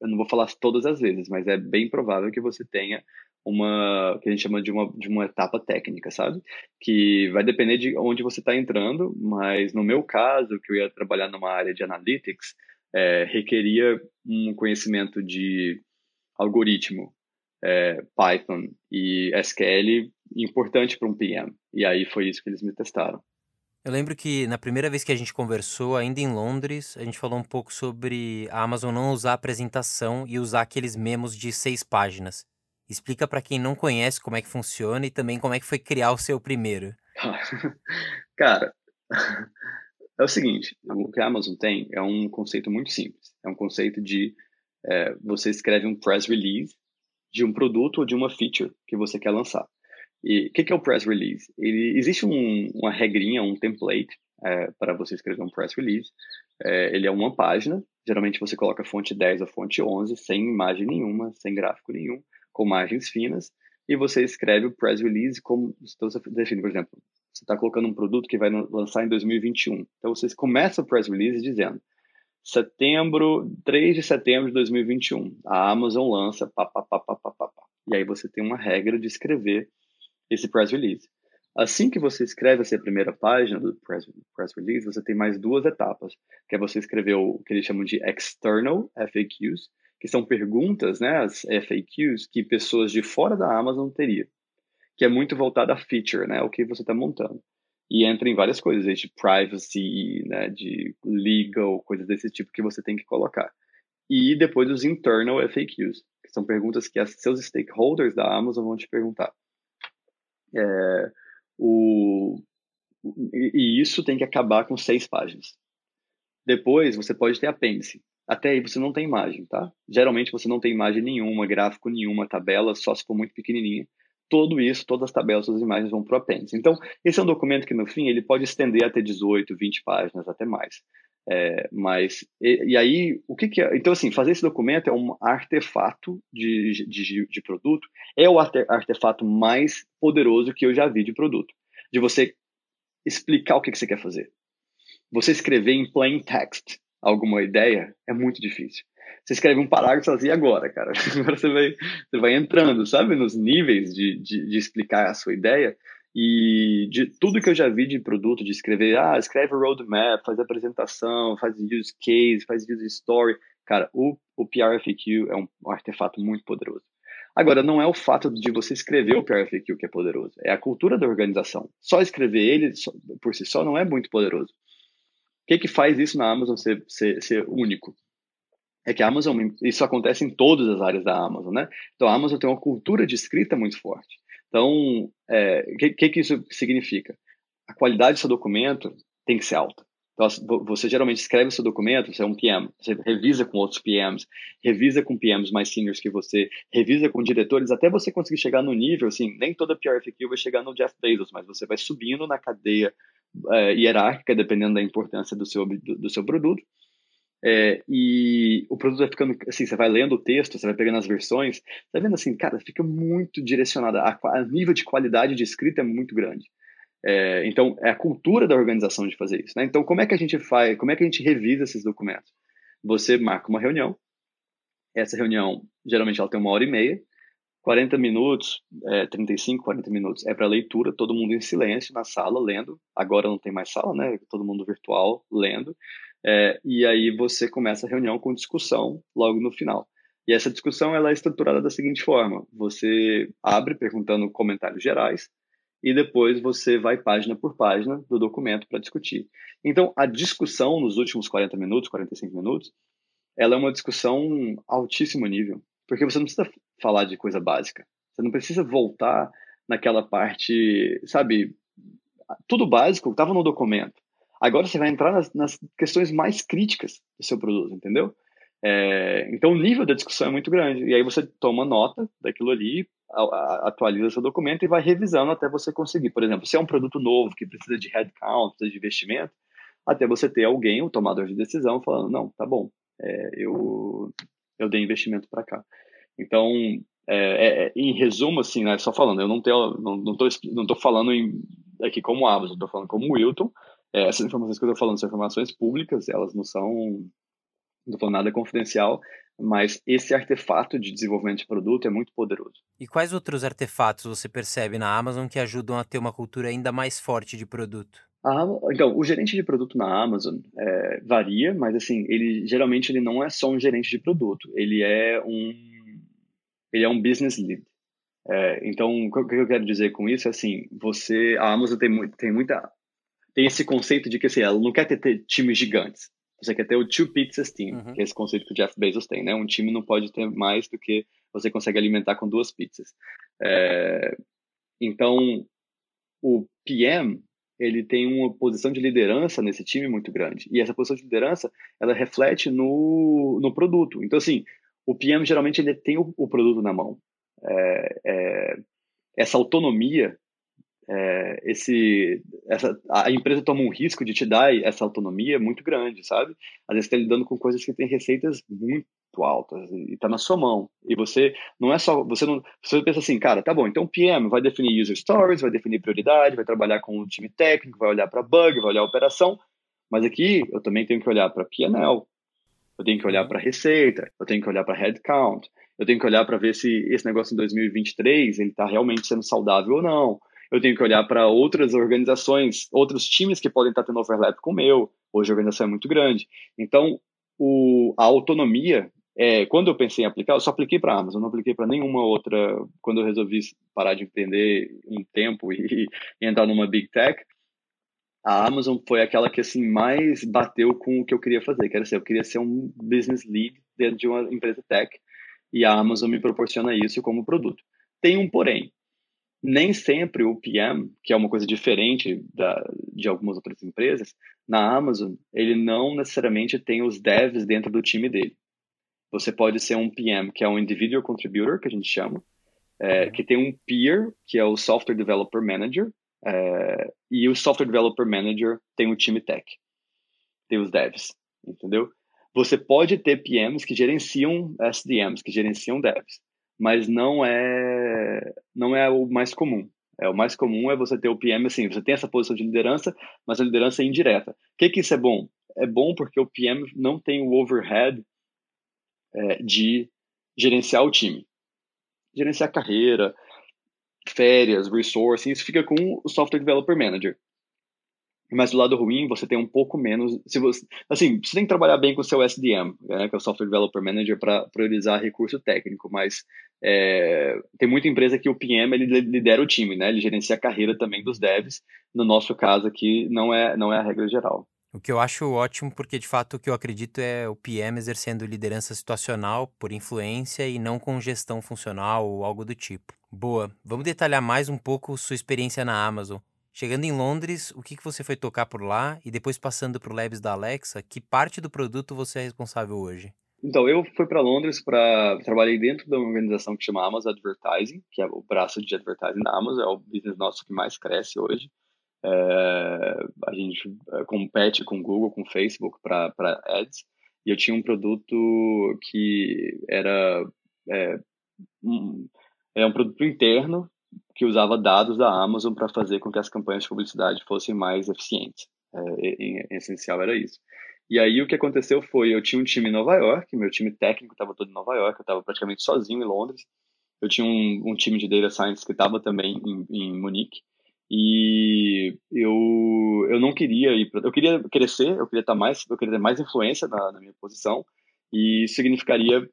Speaker 1: eu não vou falar todas as vezes, mas é bem provável que você tenha uma que a gente chama de uma, de uma etapa técnica, sabe? Que vai depender de onde você está entrando, mas no meu caso, que eu ia trabalhar numa área de analytics, é, requeria um conhecimento de algoritmo, é, Python e SQL importante para um PM. E aí foi isso que eles me testaram.
Speaker 2: Eu lembro que na primeira vez que a gente conversou, ainda em Londres, a gente falou um pouco sobre a Amazon não usar apresentação e usar aqueles memos de seis páginas. Explica para quem não conhece como é que funciona e também como é que foi criar o seu primeiro.
Speaker 1: Cara, é o seguinte, o que a Amazon tem é um conceito muito simples. É um conceito de é, você escreve um press release de um produto ou de uma feature que você quer lançar. E o que, que, é o press release? Ele, existe um, uma regrinha, um template é, para você escrever um press release. É, ele é uma página, geralmente você coloca fonte 10 ou fonte 11, sem imagem nenhuma, sem gráfico nenhum, com margens finas, e você escreve o press release como então você define, por exemplo, você está colocando um produto que vai lançar em 2021. Então você começa o press release dizendo setembro, 3 de setembro de 2021, a Amazon lança pá, pá, pá, pá, pá, pá, pá. E aí você tem uma regra de escrever esse press release. Assim que você escreve essa primeira página do press, press release, você tem mais duas etapas, que é você escrever o que eles chamam de external FAQs, que são perguntas, né, as FAQs, que pessoas de fora da Amazon teriam, que é muito voltada a feature, né, o que você está montando. E entra em várias coisas, de privacy, né, de legal, coisas desse tipo que você tem que colocar. E depois os internal FAQs, que são perguntas que as, seus stakeholders da Amazon vão te perguntar. É, o, e isso tem que acabar com seis páginas. Depois você pode ter apêndice. Até aí você não tem imagem, tá? Geralmente você não tem imagem nenhuma, gráfico nenhuma, tabela, só se for muito pequenininha. Tudo isso, todas as tabelas, todas as imagens vão para o apêndice. Então, esse é um documento que no fim ele pode estender até 18, 20 páginas, até mais. É, mas, e, e, aí, o que, que é? Então, assim, fazer esse documento é um artefato de, de, de produto, é o artefato mais poderoso que eu já vi de produto. De você explicar o que, que você quer fazer. Você escrever em plain text alguma ideia é muito difícil. Você escreve um parágrafo assim agora, cara. Agora você vai, você vai entrando, sabe, nos níveis de, de, de explicar a sua ideia. E de tudo que eu já vi de produto, de escrever, ah, escreve roadmap, faz apresentação, faz use case, faz use story. Cara, o, o PRFQ é um, artefato muito poderoso. Agora, não é o fato de você escrever o PRFQ que é poderoso, é a cultura da organização. Só escrever ele por si só não é muito poderoso. O que, que faz isso na Amazon ser, ser, ser único? É que a Amazon, isso acontece em todas as áreas da Amazon, né? Então a Amazon tem uma cultura de escrita muito forte. Então, o é, que, que, que isso significa? A qualidade do seu documento tem que ser alta. Então, você geralmente escreve o seu documento, você é um PM, você revisa com outros PMs, revisa com PMs mais seniors que você, revisa com diretores, até você conseguir chegar no nível, assim, nem toda PRFQ vai chegar no Jeff Bezos, mas você vai subindo na cadeia é, hierárquica, dependendo da importância do seu, do, do seu produto, é, e o produto vai ficando assim, você vai lendo o texto, você vai pegando as versões, vai vendo assim, cara, fica muito direcionada, a, a nível de qualidade de escrita é muito grande. É, então, é a cultura da organização de fazer isso. Né? Então, como é que a gente faz, como é que a gente revisa esses documentos? Você marca uma reunião, essa reunião, geralmente ela tem uma hora e meia, 40 minutos, é, 35, 40 minutos é para leitura, todo mundo em silêncio na sala, lendo. Agora não tem mais sala, né? Todo mundo virtual, lendo. É, e aí você começa a reunião com discussão logo no final. E essa discussão ela é estruturada da seguinte forma: você abre perguntando comentários gerais e depois você vai página por página do documento para discutir. Então, a discussão nos últimos 40 minutos, 45 minutos, ela é uma discussão altíssimo nível, porque você não precisa falar de coisa básica. Você não precisa voltar naquela parte, sabe? Tudo básico estava no documento. Agora você vai entrar nas, nas, questões mais críticas do seu produto, entendeu? É, então o nível da discussão é muito grande. E aí você toma nota daquilo ali, atualiza seu documento e vai revisando até você conseguir. Por exemplo, se é um produto novo que precisa de headcount, precisa de investimento, até você ter alguém, o tomador de decisão, falando, não, tá bom, é, eu, eu dei investimento para cá. Então, é, é, em resumo, assim, né, só falando, eu não tenho, não, não tô, não tô falando em, aqui como Amazon, estou falando como Wilton. É, essas informações que eu estou falando são informações públicas, elas não são, não estou falando nada confidencial, mas esse artefato de desenvolvimento de produto é muito poderoso.
Speaker 2: E quais outros artefatos você percebe na Amazon que ajudam a ter uma cultura ainda mais forte de produto?
Speaker 1: então, o gerente de produto na Amazon é, varia, mas assim, ele geralmente ele não é só um gerente de produto, ele é um ele é um business lead. É, então, o que eu quero dizer com isso é assim, você, a Amazon tem, tem muita, tem esse conceito de que assim, ela não quer ter, ter times gigantes. Você quer ter o two pizzas team, uhum. que é esse conceito que o Jeff Bezos tem, né? Um time não pode ter mais do que você consegue alimentar com duas pizzas. É, então, o PM ele tem uma posição de liderança nesse time muito grande. E essa posição de liderança, ela reflete no, no produto. Então, assim, o PM geralmente ele tem o, o produto na mão. É, é, essa autonomia, é, esse, essa, a empresa toma um risco de te dar essa autonomia muito grande, sabe? Às vezes está lidando com coisas que têm receitas muito altas e está na sua mão. E você não é só, você não, você pensa assim, cara, tá bom, então o PM vai definir user stories, vai definir prioridade, vai trabalhar com o time técnico, vai olhar para bug, vai olhar a operação, mas aqui eu também tenho que olhar para P&L, eu tenho que olhar para receita, eu tenho que olhar para headcount, eu tenho que olhar para ver se esse negócio em 2023 ele está realmente sendo saudável ou não. Eu tenho que olhar para outras organizações, outros times que podem estar tendo overlap com o meu. Hoje a organização é muito grande. Então, o, a autonomia é, quando eu pensei em aplicar, eu só apliquei para a Amazon, não apliquei para nenhuma outra. Quando eu resolvi parar de empreender um tempo e, e, entrar numa big tech, a Amazon foi aquela que assim mais bateu com o que eu queria fazer, que era assim, eu queria ser um business lead dentro de uma empresa tech e a Amazon me proporciona isso como produto. Tem um porém. Nem sempre o PM, que é uma coisa diferente da, de algumas outras empresas, na Amazon, ele não necessariamente tem os devs dentro do time dele. Você pode ser um PM, que é um Individual Contributor, que a gente chama, é, uhum. que tem um peer, que é o Software Developer Manager, é, e o Software Developer Manager tem o time tech, tem os devs, entendeu? Você pode ter PMs que gerenciam SDMs, que gerenciam devs, mas não é não é o mais comum. É o mais comum é você ter o PM assim, você tem essa posição de liderança, mas a liderança é indireta. O que que isso é bom? É bom porque o PM não tem o overhead é, de gerenciar o time. Gerenciar carreira, férias, resources, isso fica com o Software Developer Manager. Mas do lado ruim, você tem um pouco menos. Se você, assim, você tem que trabalhar bem com o seu SDM, né, que é o Software Developer Manager, para priorizar recurso técnico. Mas é, tem muita empresa que o PM ele lidera o time, né? Ele gerencia a carreira também dos devs. No nosso caso aqui, não é, não é a regra geral.
Speaker 2: O que eu acho ótimo, porque de fato o que eu acredito é o PM exercendo liderança situacional por influência e não com gestão funcional ou algo do tipo. Boa, vamos detalhar mais um pouco sua experiência na Amazon. Chegando em Londres, o que, que você foi tocar por lá e depois passando para o Labs da Alexa, que parte do produto você é responsável hoje?
Speaker 1: Então, eu fui para Londres para trabalhei dentro de uma organização que chama Amazon Advertising, que é o braço de advertising da Amazon, é o business nosso que mais cresce hoje. É, a gente é, compete com Google, com Facebook para ads. E eu tinha um produto que era é, um, é um produto interno que usava dados da Amazon para fazer com que as campanhas de publicidade fossem mais eficientes. É, em, em, essencial era isso. E aí o que aconteceu foi, eu tinha um time em Nova York, meu time técnico estava todo em Nova York, eu estava praticamente sozinho em Londres. Eu tinha um, um time de data science que estava também em, em Munique. E eu, eu não queria ir, pra, eu queria crescer, eu queria estar mais, eu queria ter mais influência na, na minha posição e significaria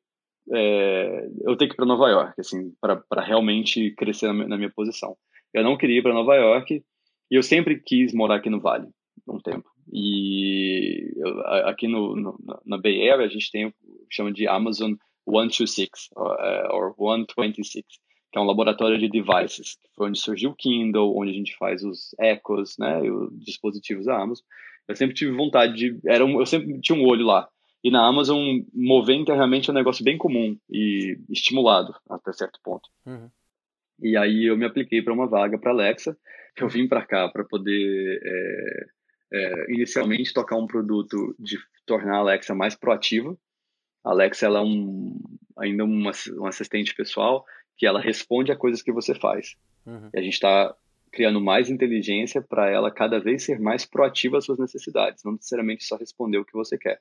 Speaker 1: é, eu ter que ir para Nova York, assim, para realmente crescer na, na, minha posição. Eu não queria ir para Nova York e eu sempre quis morar aqui no Vale, um tempo. E eu, aqui no, no, na Bay Area a gente tem que chama de Amazon 126, ou 126, que é um laboratório de devices, que foi onde surgiu o Kindle, onde a gente faz os Echoes, né, os dispositivos da Amazon. Eu sempre tive vontade de, era um, eu sempre tinha um olho lá. E na Amazon, mover internamente é um negócio bem comum e estimulado até certo ponto. Uhum. E aí eu me apliquei para uma vaga para Alexa. Eu vim para cá para poder é, é, inicialmente tocar um produto de tornar a Alexa mais proativa. A Alexa ela é um, ainda uma, um assistente pessoal que ela responde a coisas que você faz. Uhum. E a gente está criando mais inteligência para ela cada vez ser mais proativa às suas necessidades, não necessariamente só responder o que você quer.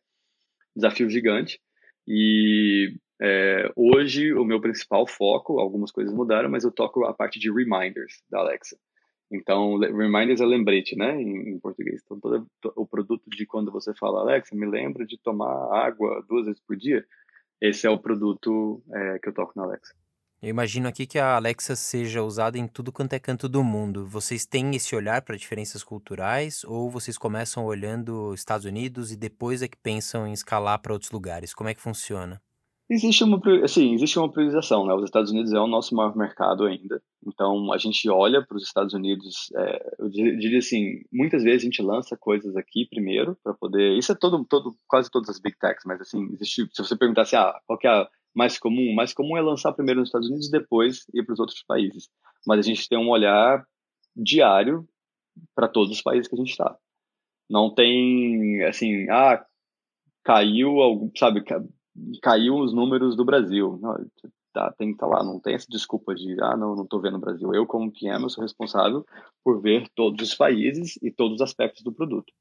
Speaker 1: Desafio gigante. E é, hoje o meu principal foco, algumas coisas mudaram, mas eu toco a parte de reminders da Alexa. Então, reminders é lembrete, né, em, em português. Então, todo, o produto de quando você fala, Alexa, me lembra de tomar água duas vezes por dia, esse é o produto é, que eu toco na Alexa.
Speaker 2: Eu imagino aqui que a Alexa seja usada em tudo quanto é canto do mundo. Vocês têm esse olhar para diferenças culturais ou vocês começam olhando Estados Unidos e depois é que pensam em escalar para outros lugares? Como é que funciona?
Speaker 1: Existe uma, assim, existe uma priorização, né? Os Estados Unidos é o nosso maior mercado ainda. Então, a gente olha para os Estados Unidos, é, eu diria assim, muitas vezes a gente lança coisas aqui primeiro para poder... Isso é todo, todo, quase todas as big techs, mas assim, existe, se você perguntasse, ah, qual é a mais comum? Mais comum é lançar primeiro nos Estados Unidos e depois ir para os outros países. Mas a gente tem um olhar diário para todos os países que a gente está. Não tem, assim, ah, caiu, sabe, caiu os números do Brasil. Não, tá, tem que estar tá lá, não tem essa desculpa de, ah, não, não estou vendo o Brasil. Eu, como PM, eu sou responsável por ver todos os países e todos os aspectos do produto.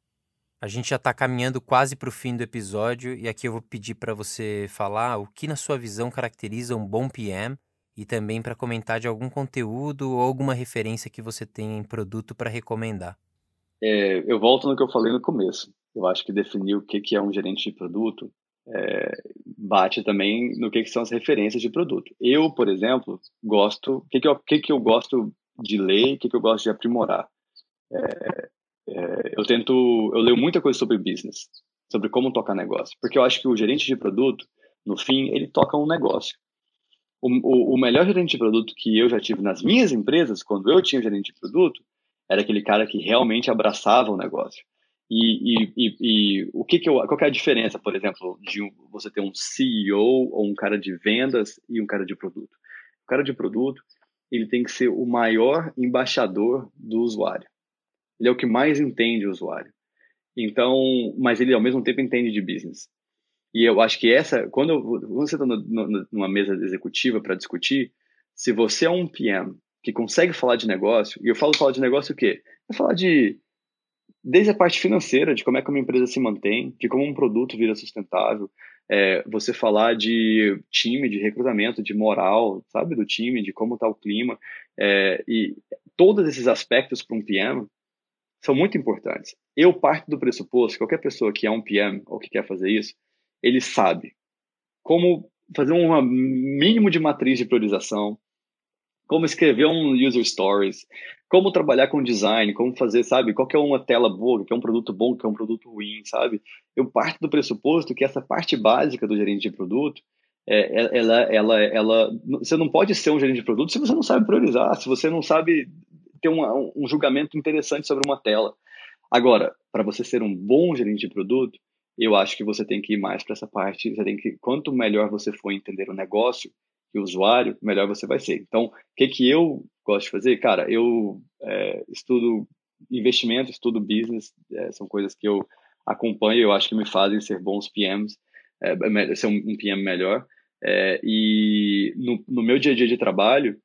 Speaker 2: A gente já está caminhando quase para o fim do episódio e aqui eu vou pedir para você falar o que, na sua visão, caracteriza um bom PM e também para comentar de algum conteúdo ou alguma referência que você tem em produto para recomendar.
Speaker 1: É, eu volto no que eu falei no começo. Eu acho que definir o que, que é um gerente de produto é, bate também no que, que, são as referências de produto. Eu, por exemplo, gosto. O que, que, eu, que, que eu gosto de ler, o que, que eu gosto de aprimorar? É, é, eu tento, eu leio muita coisa sobre business, sobre como tocar negócio, porque eu acho que o gerente de produto, no fim, ele toca um negócio. O, o, o melhor gerente de produto que eu já tive nas minhas empresas, quando eu tinha gerente de produto, era aquele cara que realmente abraçava o negócio. E, e, e, e, o que, que eu, qual que é a diferença, por exemplo, de você ter um CEO ou um cara de vendas e um cara de produto? O cara de produto, ele tem que ser o maior embaixador do usuário. Ele é o que mais entende o usuário. Então, mas ele ao mesmo tempo entende de business. E eu acho que essa, quando, quando você está numa mesa executiva para discutir, se você é um PM que consegue falar de negócio, e eu falo falar de negócio o quê? É falar de desde a parte financeira, de como é que uma empresa se mantém, de como um produto vira sustentável, é, você falar de time, de recrutamento, de moral, sabe, do time, de como está o clima, é, e todos esses aspectos para um PM são muito importantes. Eu parto do pressuposto que qualquer pessoa que é um PM ou que quer fazer isso, ele sabe como fazer um mínimo de matriz de priorização, como escrever um user stories, como trabalhar com design, como fazer, sabe, qual que é uma tela boa, que é um produto bom, que é um produto ruim, sabe? Eu parto do pressuposto que essa parte básica do gerente de produto, é, ela, ela, ela, você não pode ser um gerente de produto se você não sabe priorizar, se você não sabe ter uma, um julgamento interessante sobre uma tela. Agora, para você ser um bom gerente de produto, eu acho que você tem que ir mais para essa parte. Você tem que, quanto melhor você for entender o negócio e o usuário, melhor você vai ser. Então, o que que eu gosto de fazer, cara? Eu é, estudo investimento, estudo business, é, são coisas que eu acompanho. Eu acho que me fazem ser bons PMs, é, ser um, um PM melhor. É, e no, no meu dia a dia de trabalho,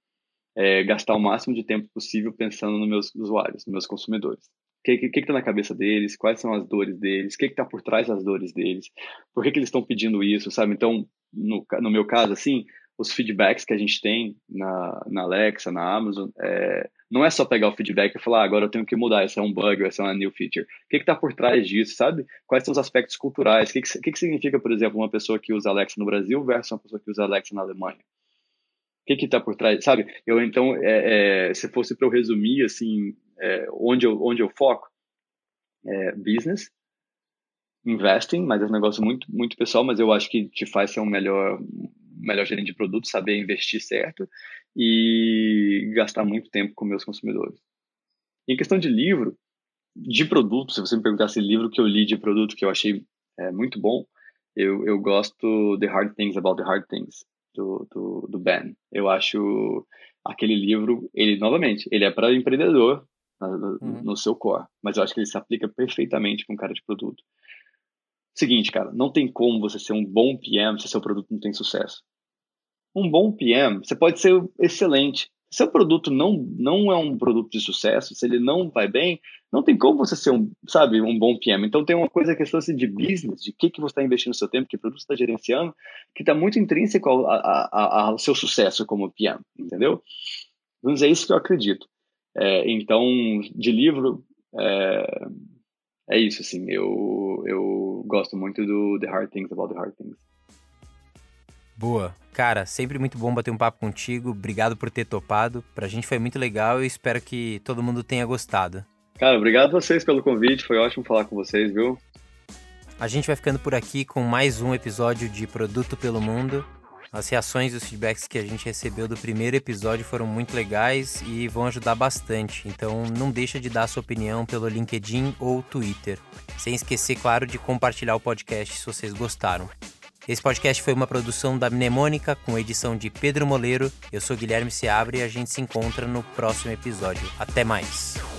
Speaker 1: é, gastar o máximo de tempo possível pensando nos meus usuários, nos meus consumidores. O que está que, que tá na cabeça deles? Quais são as dores deles? O que está por trás das dores deles? Por que, que eles estão pedindo isso, sabe? Então, no, no meu caso, assim, os feedbacks que a gente tem na, na Alexa, na Amazon, é, não é só pegar o feedback e falar, ah, agora eu tenho que mudar, esse é um bug, essa é uma new feature. O que está por trás disso, sabe? Quais são os aspectos culturais? O que, que, que significa, por exemplo, uma pessoa que usa Alexa no Brasil versus uma pessoa que usa Alexa na Alemanha? Que que está por trás, sabe? Eu então, é, é, se fosse para eu resumir assim, é, onde eu onde eu foco, é, business, investing, mas é um negócio muito, muito pessoal, mas eu acho que te faz ser um melhor, melhor gerente de produto, saber investir certo e gastar muito tempo com meus consumidores. Em questão de livro, de produto, se você me perguntasse livro que eu li de produto que eu achei é, muito bom, eu, eu gosto The Hard Things About the Hard Things, do, do, do Ben. Eu acho aquele livro, ele, novamente, ele é para empreendedor no, uhum. no seu core, mas eu acho que ele se aplica perfeitamente com um cara de produto. Seguinte, cara, não tem como você ser um bom PM se seu produto não tem sucesso. Um bom PM, você pode ser excelente. Se seu produto não, não é um produto de sucesso, se ele não vai bem, não tem como você ser um, sabe, um bom PM. Então tem uma coisa questão assim de business, de que que você está investindo seu tempo, que produto você está gerenciando, que está muito intrínseco ao, a, a, ao seu sucesso como PM, entendeu? Vamos dizer, é isso que eu acredito. É, então, de livro, é, é isso, assim, eu, eu gosto muito do The Hard Things About the Hard Things.
Speaker 2: Boa. Cara, sempre muito bom bater um papo contigo. Obrigado por ter topado. Pra gente foi muito legal e espero que todo mundo tenha gostado.
Speaker 1: Cara, obrigado a vocês pelo convite. Foi ótimo falar com vocês, viu?
Speaker 2: A gente vai ficando por aqui com mais um episódio de Produto pelo Mundo. As reações e os feedbacks que a gente recebeu do primeiro episódio foram muito legais e vão ajudar bastante. Então não deixa de dar sua opinião pelo LinkedIn ou Twitter. Sem esquecer, claro, de compartilhar o podcast se vocês gostaram. Esse podcast foi uma produção da Mnemônica com edição de Pedro Moleiro. Eu sou Guilherme Seabre e a gente se encontra no próximo episódio. Até mais!